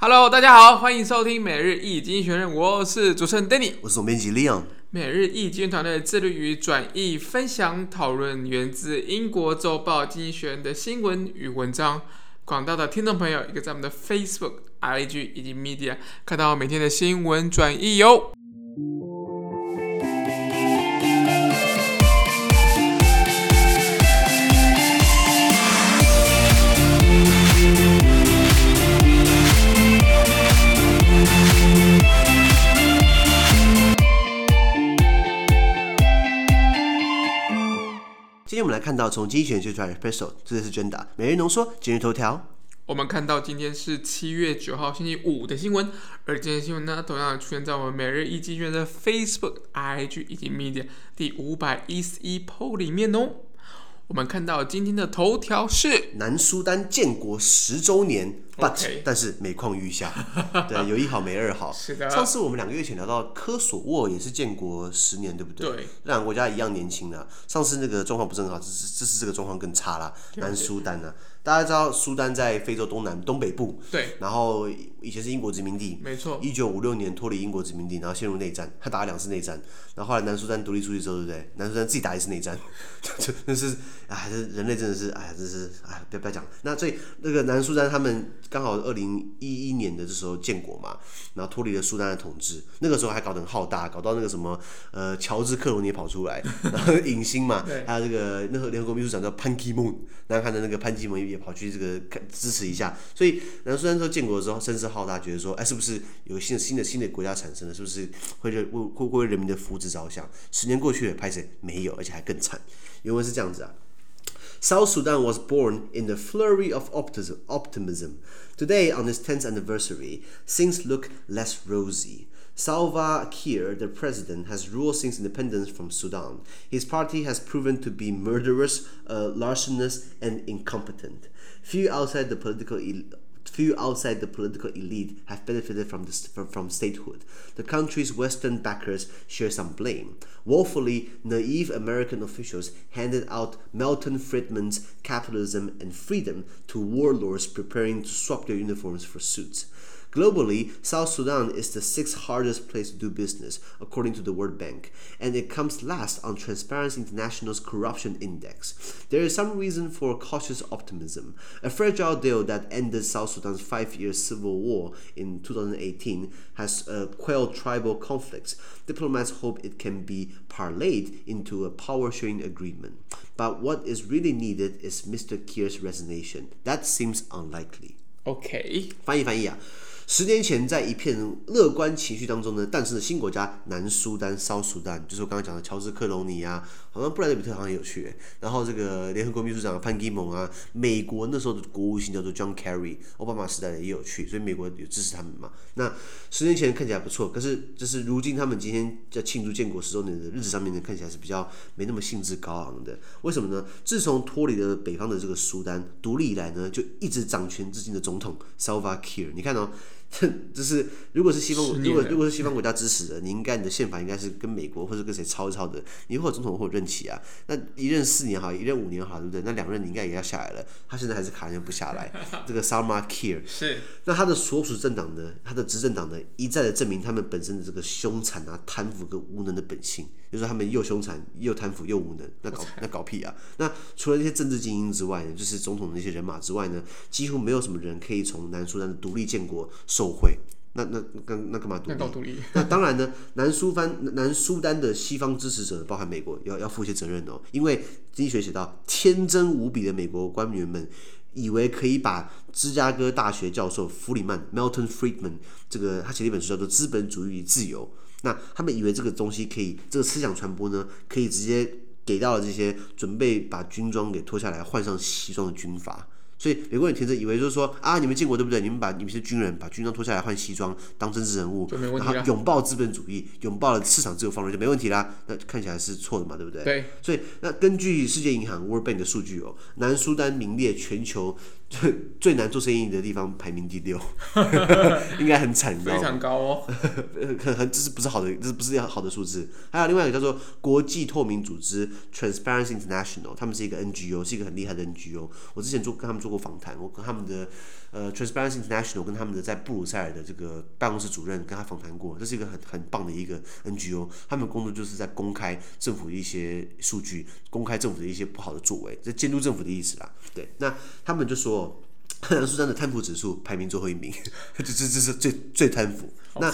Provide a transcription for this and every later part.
Hello，大家好，欢迎收听每日一经济学人，我是主持人 Danny，我是总编辑 Leon。每日一经济团队致力于转译、分享、讨论源自英国周报《经济学人》的新闻与文章。广大的听众朋友，也可以在我们的 Facebook、IG 以及 Media 看到每天的新闻转译哟。今天我们来看到从经济学人写出来的 special，这里是真的每日浓缩今日头条。我们看到今天是七月九号星期五的新闻，而今天新闻呢，同样出现在我们每日一经济学的 Facebook、IG 以及 Media 第五百一十一 PO 里面哦。我们看到今天的头条是南苏丹建国十周年，but 但是每况愈下，对，有一好没二好。是的。上次我们两个月前聊到科索沃也是建国十年，对不对？对。两个国家一样年轻啊，上次那个状况不是很好，这是这次这个状况更差了。南苏丹呢？大家知道苏丹在非洲东南东北部，对。然后以前是英国殖民地，没错。一九五六年脱离英国殖民地，然后陷入内战，他打了两次内战，然后后来南苏丹独立出去之后，对不对？南苏丹自己打一次内战，这那是哎，这人类真的是哎，真是哎，不要不要讲。那所以那个南苏丹他们刚好二零一一年的这时候建国嘛，然后脱离了苏丹的统治，那个时候还搞得很浩大，搞到那个什么呃乔治克隆尼也跑出来，然后影星嘛，还有这个那个联合国秘书长叫潘基蒙，南韩的那个潘基蒙也跑去这个支持一下，所以南苏丹说建国之后声势浩大，觉得说哎是不是有新的新的新的国家产生了，是不是会为会会为人民的福祉着想？十年过去了，拍谁没有，而且还更惨。原文是这样子啊。South Sudan was born in the flurry of optimism. Today, on its 10th anniversary, things look less rosy. Salva Kiir, the president, has ruled since independence from Sudan. His party has proven to be murderous, uh, larcenous, and incompetent. Few outside the political few outside the political elite have benefited from, this, from, statehood. The country's Western backers share some blame. Woefully naive American officials handed out Milton Friedman's capitalism and freedom to warlords preparing to swap their uniforms for suits. Globally, South Sudan is the sixth hardest place to do business, according to the World Bank, and it comes last on Transparency International's corruption index. There is some reason for cautious optimism. A fragile deal that ended South Sudan's five year civil war in 2018 has uh, quelled tribal conflicts. Diplomats hope it can be parlayed into a power sharing agreement. But what is really needed is Mr. Kiir's resignation. That seems unlikely. OK，翻译翻译啊。 十年前，在一片乐观情绪当中呢，诞生了新国家南苏丹 （South Sudan），就是我刚刚讲的乔治克隆尼啊，好像布莱德彼特好像也有去。然后这个联合国秘书长潘基蒙啊，美国那时候的国务卿叫做 John Kerry，奥巴马时代也有去，所以美国有支持他们嘛。那十年前看起来不错，可是就是如今他们今天在庆祝建国十周年的日子上面呢，看起来是比较没那么兴致高昂的。为什么呢？自从脱离了北方的这个苏丹独立以来呢，就一直掌权至今的总统 Salva Kiir，你看哦。就是，如果是西方，如果如果是西方国家支持的，你应该你的宪法应该是跟美国或者跟谁抄一抄的，你或者总统或者任期啊，那一任四年好，一任五年好，对不对？那两任你应该也要下来了，他现在还是卡人不下来。这个 Salma Kiir 是，那他的所属政党呢，他的执政党呢，一再的证明他们本身的这个凶残啊、贪腐跟无能的本性，就是说他们又凶残又贪腐又无能，那搞 那搞屁啊！那除了那些政治精英之外呢，就是总统的那些人马之外呢，几乎没有什么人可以从南苏丹的独立建国。受贿，那那那那干嘛独立？那，立 那当然呢，南苏丹南苏丹的西方支持者，包含美国，要要负一些责任哦。因为经济学写到，天真无比的美国官员们以为可以把芝加哥大学教授弗里曼 （Milton Friedman） 这个他写了一本书叫做《资本主义与自由》，那他们以为这个东西可以，这个思想传播呢，可以直接给到了这些准备把军装给脱下来换上西装的军阀。所以美国人天真以为就是说啊，你们建国对不对？你们把你们是军人，把军装脱下来换西装当政治人物，然后拥抱资本主义，拥抱了市场自由放任就没问题啦。那看起来是错的嘛，对不对？对。所以那根据世界银行 World Bank 的数据哦，南苏丹名列全球最最难做生意的地方排名第六，应该很惨，非常高哦。很很这是不是好的？这是不是好的数字？还有另外一个叫做国际透明组织 Transparency International，他们是一个 NGO，是一个很厉害的 NGO。我之前做跟他们做。做过访谈，我跟他们的呃 Transparency International 跟他们的在布鲁塞尔的这个办公室主任跟他访谈过，这是一个很很棒的一个 NGO，他们工作就是在公开政府的一些数据，公开政府的一些不好的作为，这监督政府的意思啦。对，那他们就说，南苏丹的贪腐指数排名最后一名，这这这是最最贪腐。那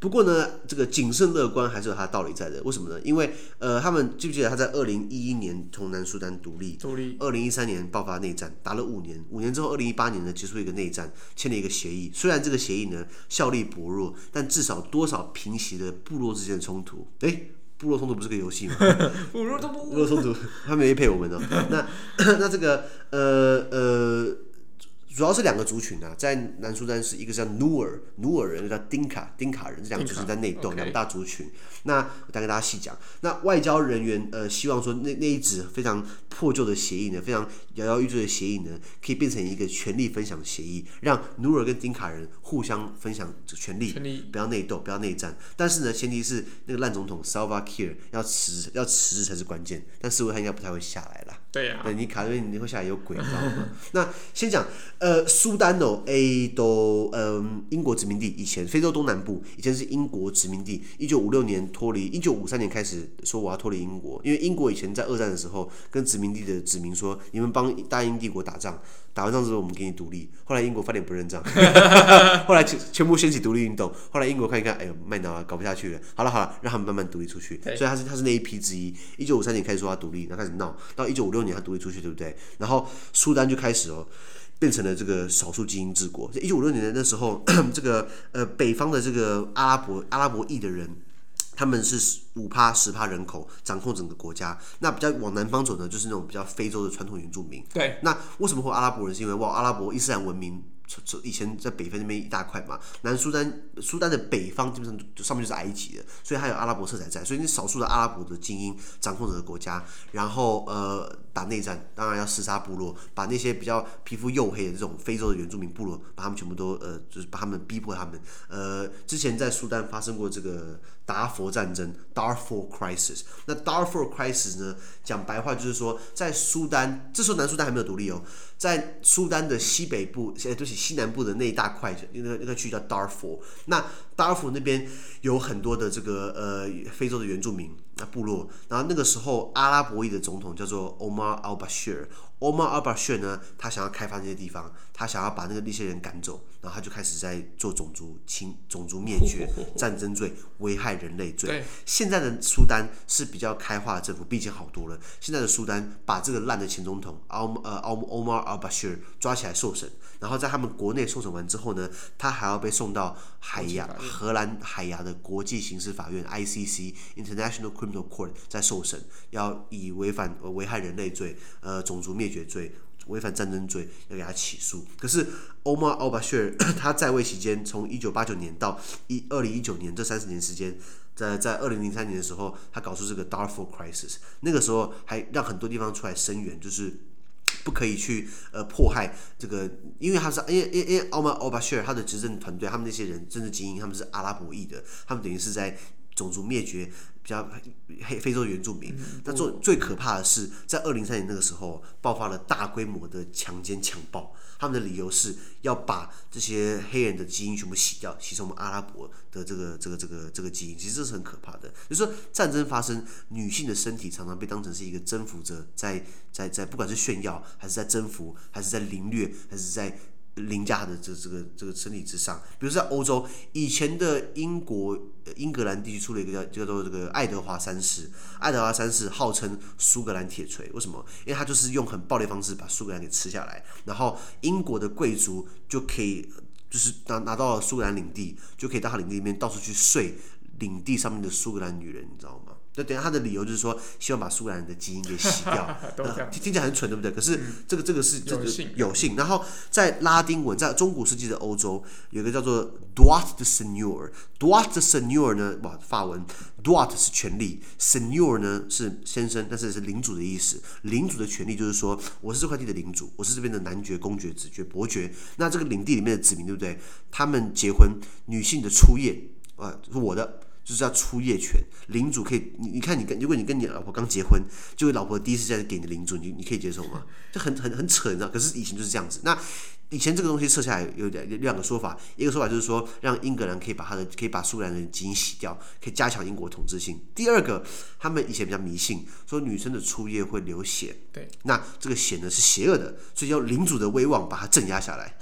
不过呢，这个谨慎乐观还是有它的道理在的。为什么呢？因为呃，他们记不记得他在二零一一年从南苏丹独立，独立。二零一三年爆发内战，打了五年，五年之后，二零一八年呢结束一个内战，签了一个协议。虽然这个协议呢效力薄弱，但至少多少平息了部落之间的冲突。诶，部落冲突不是个游戏吗？部落冲突，他没配我们哦。那 那这个呃呃。主要是两个族群啊，在南苏丹是一个叫努尔努尔人，一个叫丁卡丁卡人，这两个族群在内斗，两个大族群。那我再跟大家细讲。那外交人员呃希望说那那一纸非常破旧的协议呢，非常摇摇欲坠的协议呢，可以变成一个权力分享协议，让努尔跟丁卡人互相分享权力，权力不要内斗，不要内战。但是呢，前提是那个烂总统 Salva Kiir 要辞要辞职才是关键。但似乎他应该不太会下来啦。对呀、啊，对你卡瑞你会下来有鬼，你知道吗？那先讲。呃，苏丹哦，A 都嗯，英国殖民地，以前非洲东南部以前是英国殖民地。一九五六年脱离，一九五三年开始说我要脱离英国，因为英国以前在二战的时候跟殖民地的殖民说，你们帮大英帝国打仗，打完仗之后我们给你独立。后来英国翻脸不认账，后来全全部掀起独立运动。后来英国看一看，哎呦，麦闹啊，搞不下去了。好了好了，让他们慢慢独立出去。所以他是他是那一批之一。一九五三年开始说他独立，然后开始闹，到一九五六年他独立出去，对不对？然后苏丹就开始哦。变成了这个少数精英治国。在一九五六年的那时候，这个呃北方的这个阿拉伯阿拉伯裔的人，他们是五趴十趴人口掌控整个国家。那比较往南方走呢，就是那种比较非洲的传统原住民。对。那为什么会阿拉伯人？是因为哇，阿拉伯伊斯兰文明。以前在北非那边一大块嘛，南苏丹苏丹的北方基本上就上面就是埃及的，所以还有阿拉伯色彩在，所以你少数的阿拉伯的精英掌控整个国家，然后呃打内战，当然要厮杀部落，把那些比较皮肤黝黑的这种非洲的原住民部落，把他们全部都呃就是把他们逼迫他们，呃之前在苏丹发生过这个达佛战争 （Darfur Crisis），那 Darfur Crisis 呢，讲白话就是说在苏丹，这时候南苏丹还没有独立哦。在苏丹的西北部，现在都是西南部的那一大块，那个那个区叫 Darfur。那 Darfur 那边有很多的这个呃非洲的原住民那部落。然后那个时候阿拉伯裔的总统叫做 Omar al-Bashir。Omar al-Bashir 呢，他想要开发那些地方，他想要把那个那些人赶走，然后他就开始在做种族清、种族灭绝、战争罪、危害人类罪。现在的苏丹是比较开化的政府，比以前好多了。现在的苏丹把这个烂的前总统 Om 呃 Omar al-Bashir 抓起来受审，然后在他们国内受审完之后呢，他还要被送到海牙荷兰海牙的国际刑事法院 ICC International Criminal Court 在受审，要以违反呃危害人类罪、呃种族灭绝罪、违反战争罪要给他起诉。可是 Omar al-Bashir 他在位期间，从一九八九年到一二零一九年这三十年时间，在在二零零三年的时候，他搞出这个 Darfur Crisis，那个时候还让很多地方出来声援，就是。不可以去呃迫害这个，因为他是因为因为因为奥马奥巴谢尔他的执政团队，他们那些人政治精英，他们是阿拉伯裔的，他们等于是在种族灭绝比较黑非洲原住民。那最最可怕的是，在二零零三年那个时候爆发了大规模的强奸强暴。他们的理由是要把这些黑人的基因全部洗掉，洗成我们阿拉伯的这个这个这个这个基因。其实这是很可怕的。就是说，战争发生，女性的身体常常被当成是一个征服者，在在在，不管是炫耀，还是在征服，还是在凌虐，还是在。凌驾的这这个这个身体之上，比如在欧洲，以前的英国英格兰地区出了一个叫叫做这个爱德华三世，爱德华三世号称苏格兰铁锤，为什么？因为他就是用很暴力方式把苏格兰给吃下来，然后英国的贵族就可以就是拿拿到苏格兰领地，就可以到他领地里面到处去睡领地上面的苏格兰女人，你知道吗？那等下他的理由就是说，希望把苏格兰人的基因给洗 掉，呃、听起来很蠢，对不对？可是这个这个是这个有幸。然后在拉丁文，在中古世纪的欧洲，有一个叫做 droit de seigneur，droit de seigneur 呢，哇，法文 droit 是权力，seigneur 呢是先生，但是是领主的意思。领主的权利就是说，我是这块地的领主，我是这边的男爵、公爵、子爵、伯爵。那这个领地里面的子民，对不对？他们结婚，女性的初夜，啊、呃，是我的。就是要出夜权，领主可以，你你看你跟如果你跟你老婆刚结婚，就老婆第一次在给你的领主，你你可以接受吗？就很很很扯，你知道？可是以前就是这样子。那以前这个东西设下来有两两个说法，一个说法就是说让英格兰可以把他的可以把苏格兰人基因洗掉，可以加强英国统治性。第二个，他们以前比较迷信，说女生的初夜会流血，对，那这个血呢是邪恶的，所以要领主的威望把它镇压下来。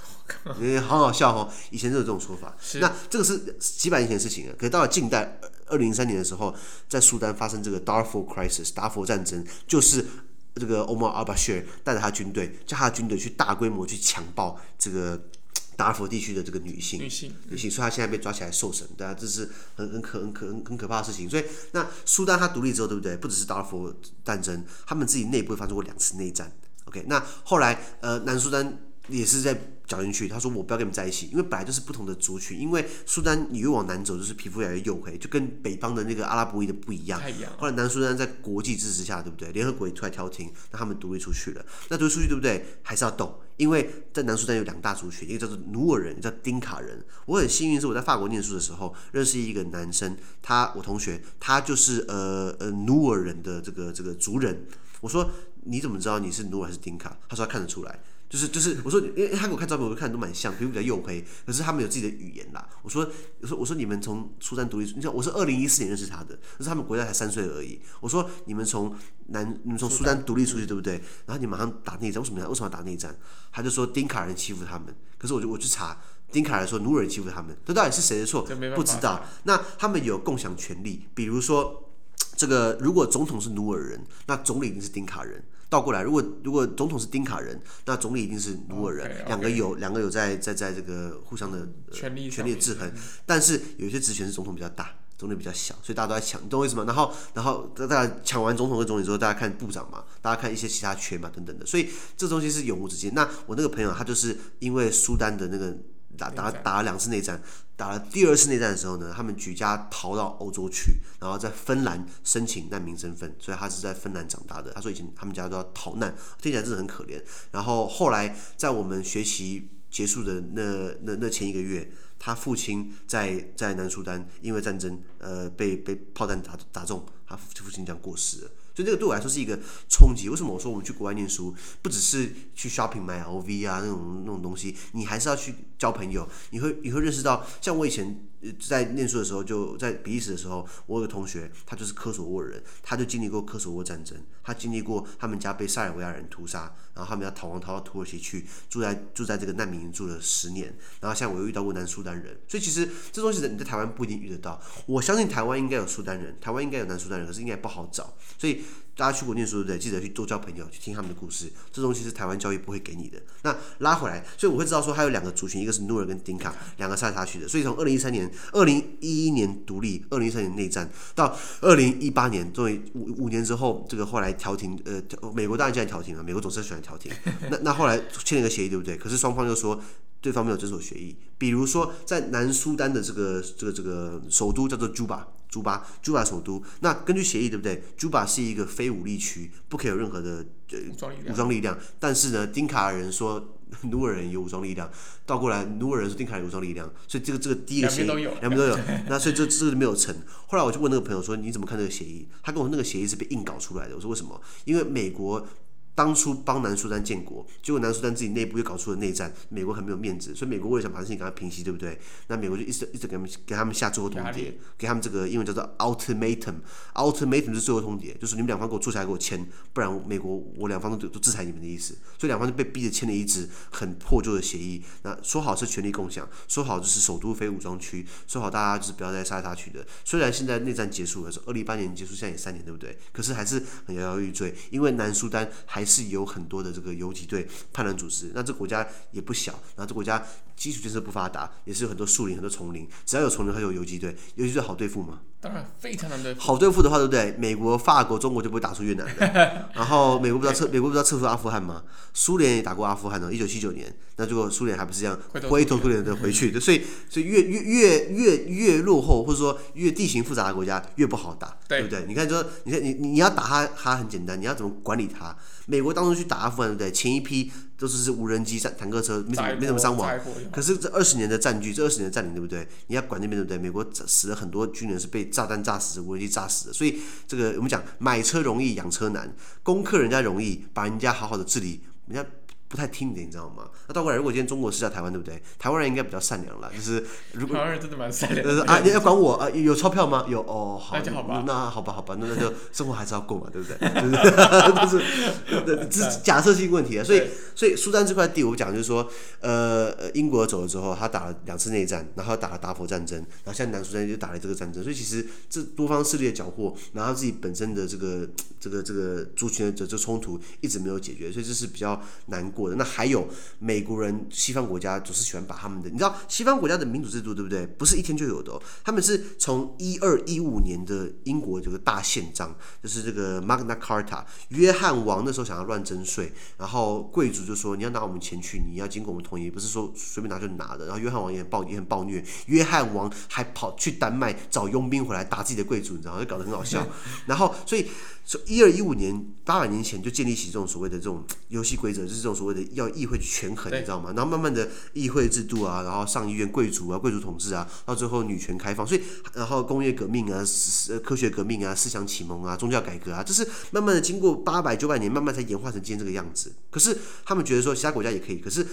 哎，好好笑哦！以前就有这种说法。那这个是几百年前的事情了。可是到了近代，二零零三年的时候，在苏丹发生这个 Darfur Crisis 达佛战争，就是这个 Omar al-Bashir 带着他军队，叫他的军队去大规模去强暴这个达尔福地区的这个女性，女性，女性，所以他现在被抓起来受审，对啊，这是很很可很可很很可怕的事情。所以，那苏丹他独立之后，对不对？不只是达尔福战争，他们自己内部发生过两次内战。OK，那后来呃，南苏丹。也是在搅进去，他说我不要跟你们在一起，因为本来就是不同的族群。因为苏丹你越往南走，就是皮肤越来越黝黑，就跟北方的那个阿拉伯裔的不一样。后来南苏丹在国际支持下，对不对？联合国也出来调停，那他们独立出去了。那独立出去对不对？还是要斗，因为在南苏丹有两大族群，一个叫做努尔人，一个叫丁卡人。我很幸运是我在法国念书的时候认识一个男生，他我同学，他就是呃呃努尔人的这个这个族人。我说你怎么知道你是努尔还是丁卡？他说他看得出来。就是就是，我说，因为他给我看照片，我就看都蛮像，皮肤比较黝黑，可是他们有自己的语言啦。我说，我说，我说你们从苏丹独立，你像我是二零一四年认识他的，可是他们国家才三岁而已。我说你们从南，你们从苏丹独立出去，对不对？然后你马上打内战，为什么为什么要打内战？他就说丁卡人欺负他们，可是我就我去查，丁卡人说努尔人欺负他们，这到底是谁的错？不知道。那他们有共享权利，比如说这个，如果总统是努尔人，那总理一定是丁卡人。倒过来，如果如果总统是丁卡人，那总理一定是努尔人，两、okay. 个有两个有在在在这个互相的、呃、权力权力的制衡。但是有些职权是总统比较大，总理比较小，所以大家都在抢，你懂我意思吗？然后然后大家抢完总统跟总理之后，大家看部长嘛，大家看一些其他权嘛等等的，所以这东西是永无止境。那我那个朋友他就是因为苏丹的那个。打打打了两次内战，打了第二次内战的时候呢，他们举家逃到欧洲去，然后在芬兰申请难民身份，所以他是在芬兰长大的。他说以前他们家都要逃难，听起来真的很可怜。然后后来在我们学习结束的那那那前一个月，他父亲在在南苏丹因为战争呃被被炮弹打打中，他父亲这样过世了。所以这个对我来说是一个冲击。为什么我说我们去国外念书，不只是去 shopping 买 LV 啊那种那种东西，你还是要去交朋友。你会你会认识到，像我以前在念书的时候，就在比利时的时候，我有个同学，他就是科索沃人，他就经历过科索沃战争，他经历过他们家被塞尔维亚人屠杀，然后他们要逃亡逃到土耳其去，住在住在这个难民营住了十年。然后像我又遇到过南苏丹人，所以其实这东西你在台湾不一定遇得到。我相信台湾应该有苏丹人，台湾应该有南苏丹人，可是应该不好找，所以。大家去国念书对不对？记得去多交朋友，去听他们的故事。这东西是台湾教育不会给你的。那拉回来，所以我会知道说，还有两个族群，一个是努尔跟丁卡，两个杀来杀去的。所以从二零一三年、二零一一年独立，二零一三年内战，到二零一八年，终于五五年之后，这个后来调停，呃，美国当然现在调停了，美国总是喜欢调停。那那后来签了一个协议，对不对？可是双方又说对方没有遵守协议。比如说在南苏丹的这个这个这个首都叫做朱巴。朱巴，朱巴首都。那根据协议，对不对？朱巴是一个非武力区，不可以有任何的呃武装力力量。但是呢，丁卡尔人说 努尔人有武装力量，倒过来努尔人是丁卡尔有武装力量，所以这个这个第一个协议两边都有，两边都有。那所以这这个没有成。后来我就问那个朋友说：“你怎么看这个协议？”他跟我说那个协议是被硬搞出来的。我说：“为什么？”因为美国。当初帮南苏丹建国，结果南苏丹自己内部又搞出了内战，美国很没有面子，所以美国为了想把事情给他平息，对不对？那美国就一直一直给他们给他们下最后通牒，给他们这个英文叫做 ultimatum，ultimatum 是最后通牒，就是你们两方给我坐下来给我签，不然美国我两方都都制裁你们的意思。所以两方就被逼着签了一纸很破旧的协议。那说好是权力共享，说好就是首都非武装区，说好大家就是不要再杀来杀去的。虽然现在内战结束了，是二零一八年结束，现在也三年，对不对？可是还是很摇摇欲坠，因为南苏丹还。还是有很多的这个游击队、叛乱组织，那这国家也不小，然后这国家基础建设不发达，也是有很多树林、很多丛林，只要有丛林，它就有游击队，游击队好对付吗？当然非常难对付。好对付的话，对不对？美国、法国、中国就不会打出越南的。然后美国不知道撤，美国不知道撤出阿富汗吗？苏联也打过阿富汗的，一九七九年。那结果苏联还不是这样灰头土脸的回去？所以，所以越越越越越落后，或者说越地形复杂的国家越不好打，对，对不对？你看，说你看你你要打它，它很简单，你要怎么管理他？美国当初去打阿富汗，对不对？前一批。都是是无人机、战坦克车，没什么没什么伤亡。可是这二十年的占据，这二十年的占领，对不对？你要管那边，对不对？美国死了很多军人是被炸弹炸死的，无人机炸死的。所以这个我们讲买车容易养车难，攻克人家容易，把人家好好的治理，人家。不太听的，你知道吗？那倒过来，如果今天中国是在台湾，对不对？台湾人应该比较善良了，就是如果台湾人真的蛮善良是啊，你要管我啊？有钞票吗？有哦，好，那就好吧。那好吧，好吧，那那就生活还是要过嘛，对不对？就是这是假设性问题啊。所以，所以苏丹这块地，我讲就是说，呃，英国走了之后，他打了两次内战，然后打了达佛战争，然后现在南苏丹就打了这个战争。所以其实这多方势力的搅和，然后自己本身的这个这个这个族群的这这冲突一直没有解决，所以这是比较难过。那还有美国人，西方国家总是喜欢把他们的，你知道西方国家的民主制度对不对？不是一天就有的哦，他们是从一二一五年的英国这个大宪章，就是这个 Magna Carta，约翰王那时候想要乱征税，然后贵族就说你要拿我们钱去，你要经过我们同意，不是说随便拿就拿的。然后约翰王也很暴也很暴虐，约翰王还跑去丹麦找佣兵回来打自己的贵族，你知道吗？就搞得很好笑。然后所以。从一二一五年八百年前就建立起这种所谓的这种游戏规则，就是这种所谓的要议会去权衡，你知道吗？然后慢慢的议会制度啊，然后上议院贵族啊，贵族统治啊，到最后女权开放，所以然后工业革命啊，科学革命啊，思想启蒙啊，宗教改革啊，这是慢慢的经过八百九百年，慢慢才演化成今天这个样子。可是他们觉得说其他国家也可以，可是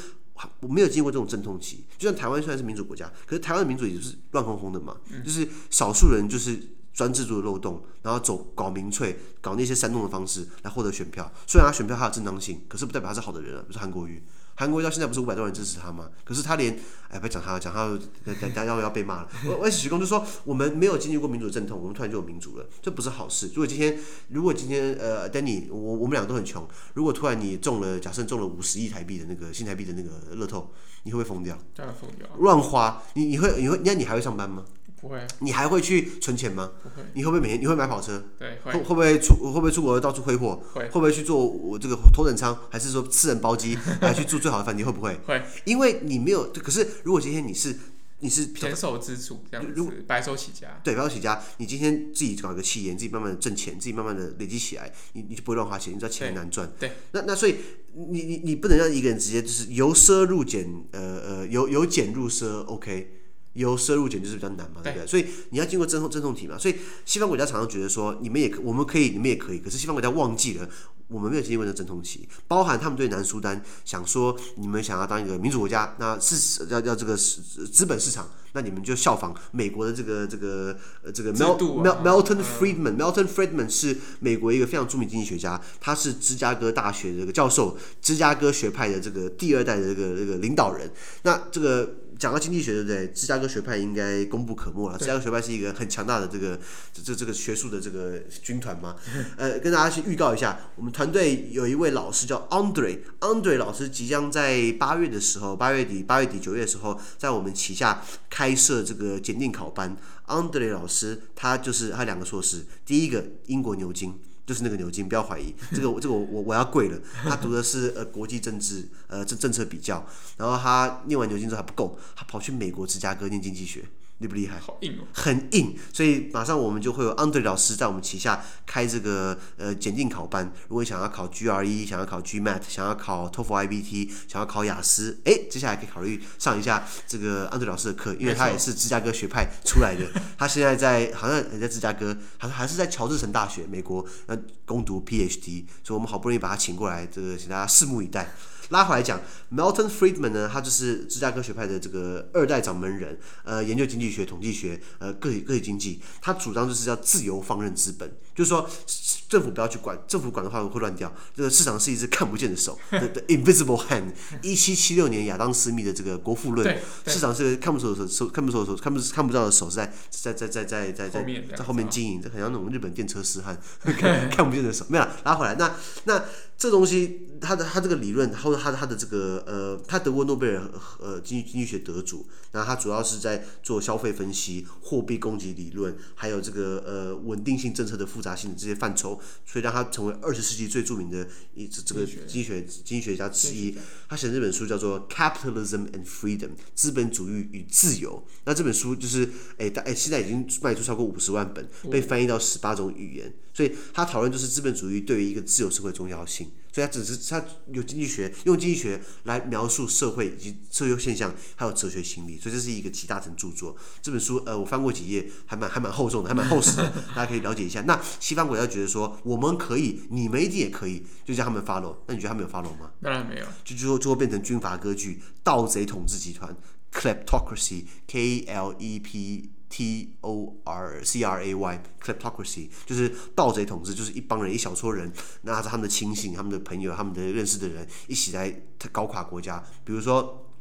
我没有经过这种阵痛期。就像台湾虽然是民主国家，可是台湾的民主也就是乱哄哄的嘛，就是少数人就是。专制度的漏洞，然后走搞民粹，搞那些煽动的方式来获得选票。虽然他选票还有正当性，可是不代表他是好的人啊。比如说韩国瑜，韩国瑜到现在不是五百多人支持他吗？可是他连哎，不要讲他，讲他，等下要要被骂了。我我许公就说，我们没有经历过民主的阵痛，我们突然就有民主了，这不是好事。如果今天，如果今天呃，Danny，我我们两个都很穷，如果突然你中了，假设中了五十亿台币的那个新台币的那个乐透，你会不会疯掉？当然疯掉。乱花，你你会你会，那你还会上班吗？不会，你还会去存钱吗？不会。你会不会每天？你会买跑车？对，会。会不会出？会不会出国到处挥霍？会。会不会去做我这个头等舱，还是说私人包机 还去住最好的饭店？会不会？会。因为你没有，可是如果今天你是你是胼手胝足这样子，白手起家。对，白手起家。你今天自己搞一个企业，你自己慢慢的挣钱，自己慢慢的累积起来，你你就不会乱花钱。你知道钱很难赚。对。那那所以你你你不能让一个人直接就是由奢入俭，呃呃由由俭入奢，OK。由奢入俭就是比较难嘛，对不对？所以你要经过阵痛阵痛期嘛。所以西方国家常常觉得说，你们也可，我们可以，你们也可以。可是西方国家忘记了，我们没有经历过那阵痛期。包含他们对南苏丹想说，你们想要当一个民主国家，那是要要这个资本市场，那你们就效仿美国的这个这个呃这个 Mel Mel Melton Friedman，Melton Friedman 是美国一个非常著名经济学家，他是芝加哥大学的这个教授，芝加哥学派的这个第二代的这个这个领导人。那这个。讲到经济学，对不对？芝加哥学派应该功不可没了。芝加哥学派是一个很强大的这个这这这个学术的这个军团嘛。呃，跟大家去预告一下，我们团队有一位老师叫 Andre，Andre 老师即将在八月的时候，八月底、八月底九月的时候，在我们旗下开设这个检定考班。Andre 老师他就是他两个硕士，第一个英国牛津。就是那个牛津，不要怀疑，这个这个我我我要跪了。他读的是呃国际政治呃政政策比较，然后他念完牛津之后还不够，他跑去美国芝加哥念经济学。厉不厉害？好硬哦，很硬，所以马上我们就会有 Andre 老师在我们旗下开这个呃检定考班。如果你想要考 GRE，想要考 GMAT，想要考 TOEFL IBT，想要考雅思，哎，接下来可以考虑上一下这个 Andre 老师的课，因为他也是芝加哥学派出来的。他现在在好像也在芝加哥，还还是在乔治城大学美国呃攻读 PhD，所以我们好不容易把他请过来，这个请大家拭目以待。拉回来讲，Milton Friedman 呢，他就是芝加哥学派的这个二代掌门人，呃，研究经济学、统计学，呃，个体个体经济，他主张就是要自由放任资本，就是说政府不要去管，政府管的话会乱掉。这个市场是一只看不见的手，the, invisible hand。一七七六年亚当斯密的这个《国富论》，市场是看不见的手，看不见的手，看不看不到的手是在在在在在在在在后面经营，这很像那种日本电车师汉，看看不见的手。没有，拉回来，那那。这东西，他的他这个理论，或者他的他的这个呃，他得过诺贝尔呃经济经济学得主，然后他主要是在做消费分析、货币供给理论，还有这个呃稳定性政策的复杂性的这些范畴，所以让他成为二十世纪最著名的一这这个经济学经济学家之一。他写的这本书叫做《Capitalism and Freedom》，资本主义与自由。那这本书就是哎大哎现在已经卖出超过五十万本，被翻译到十八种语言。所以他讨论就是资本主义对于一个自由社会的重要性。所以他只是他有经济学，用经济学来描述社会以及社会现象，还有哲学心理，所以这是一个集大成著作。这本书呃，我翻过几页，还蛮还蛮厚重的，还蛮厚实的，大家可以了解一下。那西方国家觉得说我们可以，你们一定也可以，就叫他们 follow。那你觉得他们有 follow 吗？当然没有，就最后最后变成军阀割据、盗贼统治集团 （kleptocracy），K L E P。T O R C R A Y，kleptocracy 就是盗贼统治，就是一帮人，一小撮人，拿着他们的亲信、他们的朋友、他们的认识的人一起来搞垮国家。比如说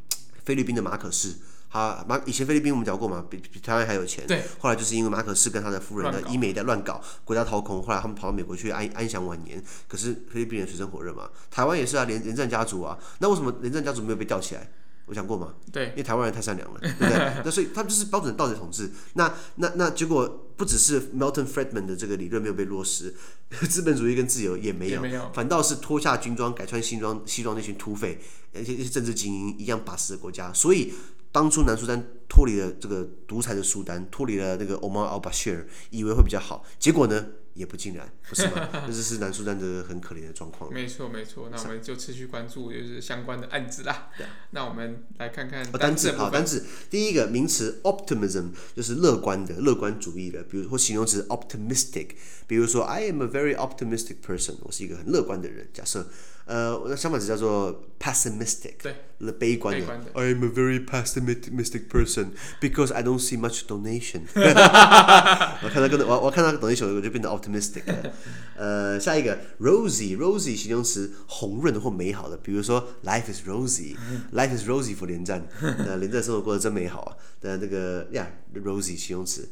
菲律宾的马可仕，他马以前菲律宾我们讲过嘛，比比台湾还有钱。对。后来就是因为马可仕跟他的夫人的医美在乱搞，国家掏空，后来他们跑到美国去安安享晚年。可是菲律宾人水深火热嘛，台湾也是啊，连连战家族啊，那为什么连战家族没有被吊起来？我讲过嘛？对，因为台湾人太善良了，对不对？那所以他们就是标准的盗贼统治。那那那结果不只是 Milton Friedman 的这个理论没有被落实，资本主义跟自由也没有，没有反倒是脱下军装改穿西装西装那群土匪，而且一些政治精英一样把持的国家。所以当初南苏丹脱离了这个独裁的苏丹，脱离了那个 Omar al-Bashir，以为会比较好，结果呢？也不尽然，不是吗？这是南苏丹的很可怜的状况。没错，没错。那我们就持续关注就是相关的案子啦。对。那我们来看看单字。好，单字。第一个名词 optimism 就是乐观的、乐观主义的，比如或形容词 optimistic，比如说 I am a very optimistic person，我是一个很乐观的人。假设。呃，那相反词叫做 pessimistic，对，悲观的。I am a very pessimistic person because I don't see much donation。我看到个我我看到 donation 我就变得 optimistic 了。呃，下一个 rosy，rosy 形容词红润的或美好的，比如说 life is rosy，life is rosy for 连战，呃，连战生活过得真美好啊。的那个呀，rosy 形容词，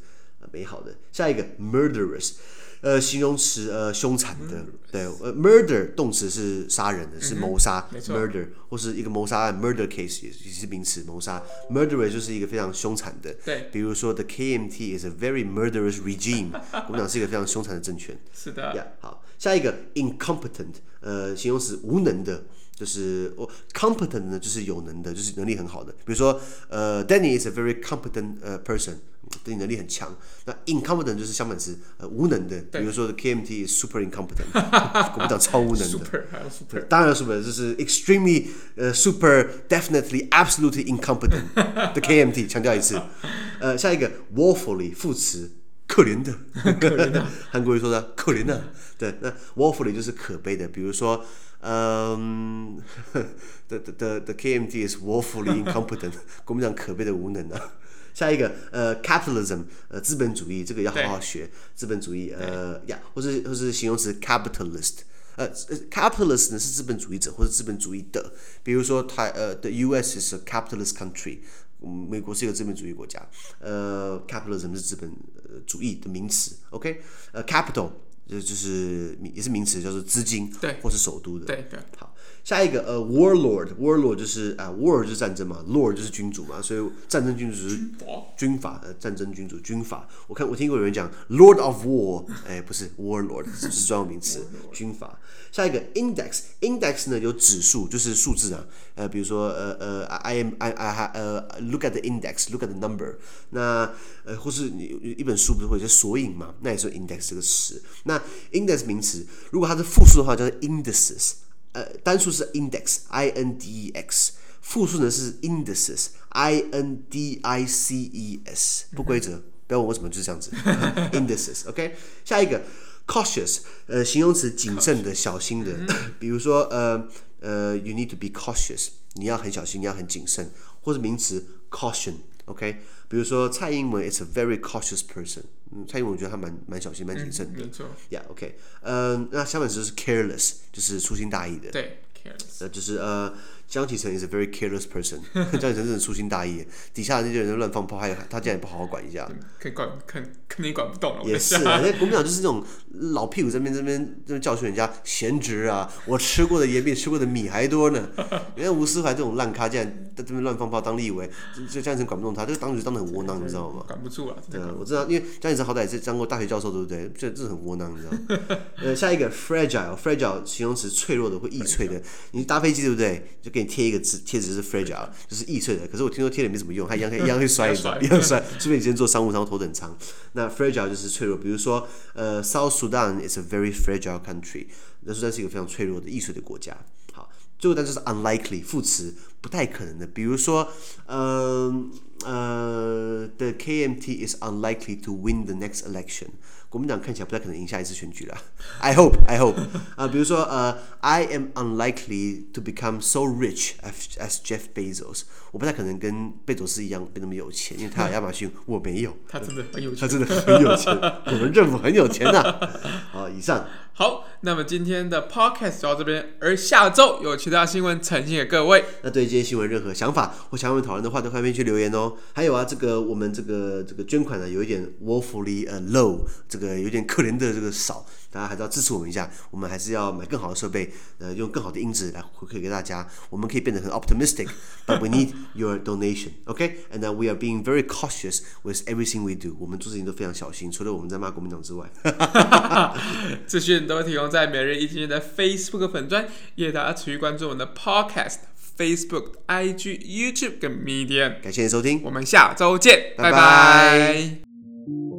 美好的。下一个 murderous。呃，形容词呃，凶残的，对，呃，murder 动词是杀人的，是谋杀，murder 或是一个谋杀案，murder case 也也是名词，谋杀，murderer 就是一个非常凶残的，对，比如说 the KMT is a very murderous regime，我们讲是一个非常凶残的政权，是的，呀，好，下一个 incompetent，呃，形容词无能的。就是我 competent 呢，就是有能的，就是能力很好的。比如说，呃，Danny is a very competent 呃 person，对你能力很强。那 incompetent 就是相反词，呃，无能的。比如说 the KMT is super incompetent，国民党超无能的。super 还有 super，当然 super 就是 extremely 呃 super，definitely absolutely incompetent。The KMT 强调一次。呃，下一个 woefully 副词，可怜的。可怜的。韩国人说的可怜的。对，那 woefully 就是可悲的。比如说。嗯、um,，the the the KMT is woefully incompetent，国民党可悲的无能啊。下一个，呃，capitalism，呃，资本主义，这个要好好学。资本主义，呃，呀，或是或是形容词 capitalist，呃，capitalist 呢是资本主义者或者资本主义的。比如说，它呃，the U.S. is a capitalist country，美国是一个资本主义国家。呃，capitalism 是资本主义的名词。OK，呃，capital。就就是也是名词，叫做资金，对，或是首都的，对对。好，下一个呃，warlord，warlord 就是啊，war 就是战争嘛，lord 就是君主嘛，所以战争君主是军阀，呃，战争君主军阀。我看我听过有人讲 lord of war，哎，不是 warlord，这是专有名词，军阀。下一个 index，index 呢有指数，就是数字啊，呃，比如说呃呃，I am I 呃，look at the index，look at the number。那呃，或是你一本书不是会有些索引嘛，那也是 index 这个词。那 index 名词，如果它是复数的话，叫做 indices。呃，单数是 index，I N D E X，复数呢是 indices，I N D I C E S。不规则，不要问我怎么就是这样子。indices，OK，okay？下一个 cautious，呃，形容词谨慎的、小心的。比如说，呃呃，you need to be cautious，你要很小心，你要很谨慎。或者名词 caution，OK。比如说蔡英文，is a very cautious person。嗯，蔡英文我觉得他蛮蛮小心、蛮谨慎的。没错。Yeah，OK。嗯，那相反词就是 careless，就是粗心大意的。对，careless。那，就是呃。江启臣 is a very careless person。江启臣真的粗心大意，底下的那些人乱放炮，还有他竟然也不好好管一下。可以管，肯肯定管不动了。也是，那国民党就是这种老屁股这边这边这边教训人家闲职啊，我吃过的盐比吃过的米还多呢。你看吴思怀这种烂咖，竟然在这边乱放炮当立委，这江启臣管不动他，这个当局当的很窝囊，你知道吗？管不住啊。对啊，我知道，因为江启臣好歹也是当过大学教授，对不对？这这很窝囊，你知道吗？呃，下一个 fragile，fragile 形容词脆弱的或易脆的。你搭飞机对不对？就给你贴一个字贴。纸是 fragile，就是易碎的。可是我听说贴了没什么用，它一样 一样会摔一一样摔。除非你今天坐商务舱头等舱。那那 fragile 就是脆弱，比如说呃，South Sudan is a very fragile country，那苏丹是一个非常脆弱的易碎的国家。好，最后单就是 unlikely 副词，不太可能的，比如说呃呃，the KMT is unlikely to win the next election。国民党看起来不太可能赢下一次选举了。I hope, I hope。啊，比如说呃，I am unlikely to become so rich as as Jeff Bezos。我不太可能跟贝佐斯一样变那么有钱，因为他有亚马逊，我没有。他真的很有钱，他真的很有钱。我们政府很有钱呐、啊。好，以上。好，那么今天的 podcast 就到这边，而下周有其他新闻呈现给各位。那对这些新闻任何想法或想要讨论的话，都欢迎去留言哦。还有啊，这个我们这个这个捐款呢，有一点 woefully a low，这个有点可怜的这个少，大家还是要支持我们一下。我们还是要买更好的设备，呃，用更好的音质来回馈给大家。我们可以变得很 optimistic，but we need your donation. OK，and、okay? we are being very cautious with everything we do。我们做事情都非常小心，除了我们在骂国民党之外。资讯都提供在每日一经济的 Facebook 粉专，也大家持续关注我们的 Podcast、Facebook、IG、YouTube 跟 Medium。感谢你收听，我们下周见，拜拜。拜拜。